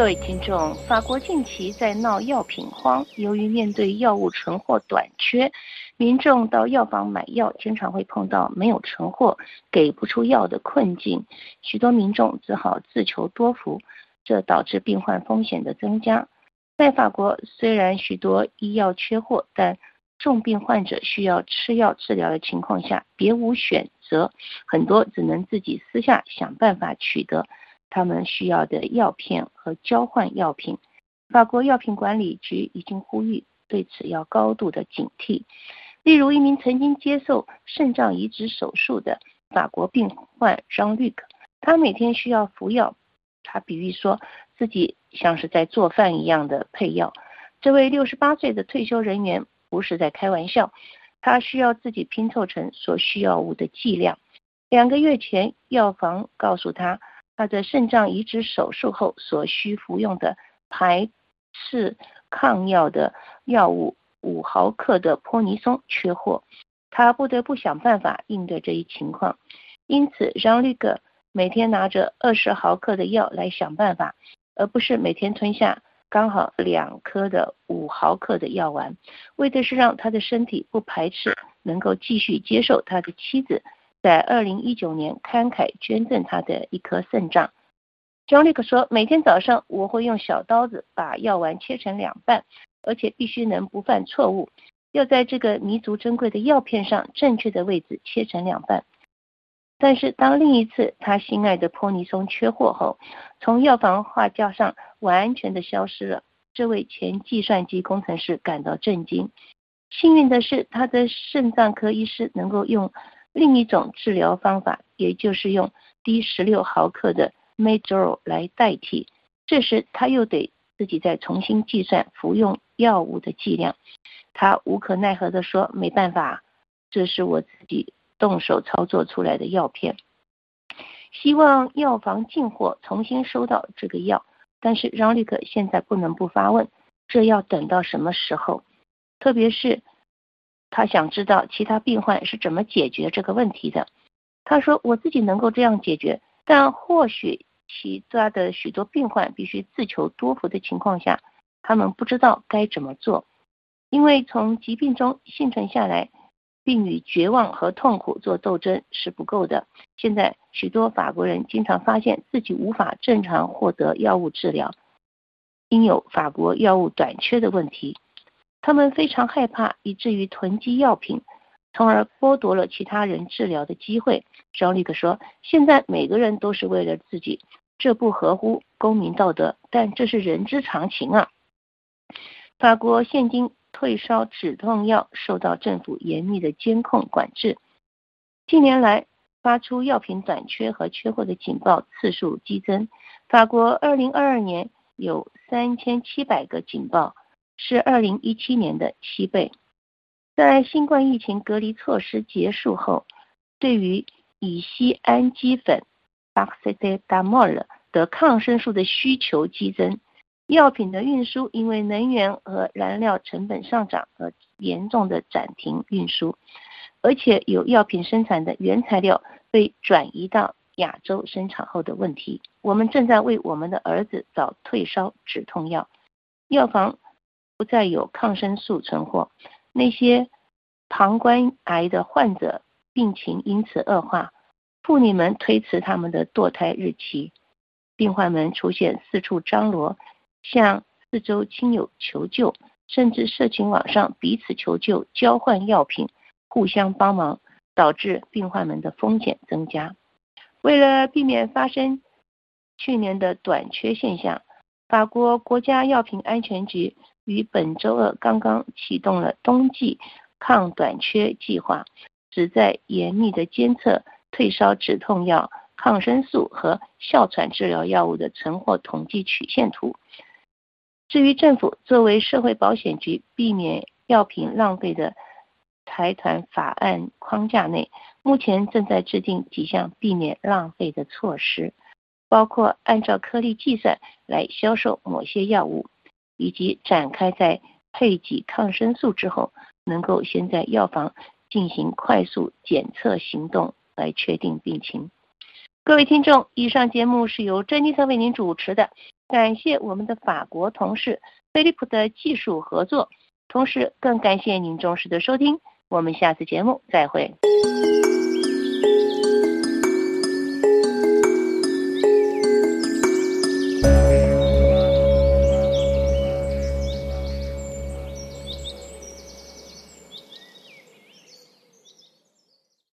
各位听众，法国近期在闹药品荒，由于面对药物存货短缺，民众到药房买药经常会碰到没有存货、给不出药的困境，许多民众只好自求多福，这导致病患风险的增加。在法国，虽然许多医药缺货，但重病患者需要吃药治疗的情况下，别无选择，很多只能自己私下想办法取得。他们需要的药片和交换药品，法国药品管理局已经呼吁对此要高度的警惕。例如，一名曾经接受肾脏移植手术的法国病患 Jean-Luc，他每天需要服药，他比喻说自己像是在做饭一样的配药。这位六十八岁的退休人员不是在开玩笑，他需要自己拼凑成所需药物的剂量。两个月前，药房告诉他。他的肾脏移植手术后所需服用的排斥抗药的药物五毫克的泼尼松缺货，他不得不想办法应对这一情况。因此，让绿哥每天拿着二十毫克的药来想办法，而不是每天吞下刚好两颗的五毫克的药丸，为的是让他的身体不排斥，能够继续接受他的妻子。在二零一九年慷慨捐赠他的一颗肾脏。张立克说：“每天早上我会用小刀子把药丸切成两半，而且必须能不犯错误，要在这个弥足珍贵的药片上正确的位置切成两半。”但是当另一次他心爱的泼尼松缺货后，从药房画架上完全的消失了，这位前计算机工程师感到震惊。幸运的是，他的肾脏科医师能够用。另一种治疗方法，也就是用低十六毫克的 m a j o r 来代替。这时他又得自己再重新计算服用药物的剂量。他无可奈何地说：“没办法，这是我自己动手操作出来的药片。希望药房进货，重新收到这个药。但是让利克现在不能不发问：这要等到什么时候？特别是……”他想知道其他病患是怎么解决这个问题的。他说：“我自己能够这样解决，但或许其他的许多病患必须自求多福的情况下，他们不知道该怎么做。因为从疾病中幸存下来，并与绝望和痛苦做斗争是不够的。现在许多法国人经常发现自己无法正常获得药物治疗，因有法国药物短缺的问题。”他们非常害怕，以至于囤积药品，从而剥夺了其他人治疗的机会。张立克说：“现在每个人都是为了自己，这不合乎公民道德，但这是人之常情啊。”法国现今退烧止痛药受到政府严密的监控管制。近年来，发出药品短缺和缺货的警报次数激增。法国2022年有3700个警报。是二零一七年的七倍。在新冠疫情隔离措施结束后，对于乙酰氨基酚 （Paracetamol） 的抗生素的需求激增，药品的运输因为能源和燃料成本上涨而严重的暂停运输，而且有药品生产的原材料被转移到亚洲生产后的问题。我们正在为我们的儿子找退烧止痛药，药房。不再有抗生素存货，那些膀胱癌的患者病情因此恶化，妇女们推迟他们的堕胎日期，病患们出现四处张罗，向四周亲友求救，甚至社群网上彼此求救，交换药品，互相帮忙，导致病患们的风险增加。为了避免发生去年的短缺现象，法国国家药品安全局。于本周二刚刚启动了冬季抗短缺计划，旨在严密的监测退烧止痛药、抗生素和哮喘治疗药物的存货统计曲线图。至于政府作为社会保险局避免药品浪费的财团法案框架内，目前正在制定几项避免浪费的措施，包括按照颗粒计算来销售某些药物。以及展开在配给抗生素之后，能够先在药房进行快速检测行动来确定病情。各位听众，以上节目是由珍妮特为您主持的，感谢我们的法国同事菲利普的技术合作，同时更感谢您忠实的收听。我们下次节目再会。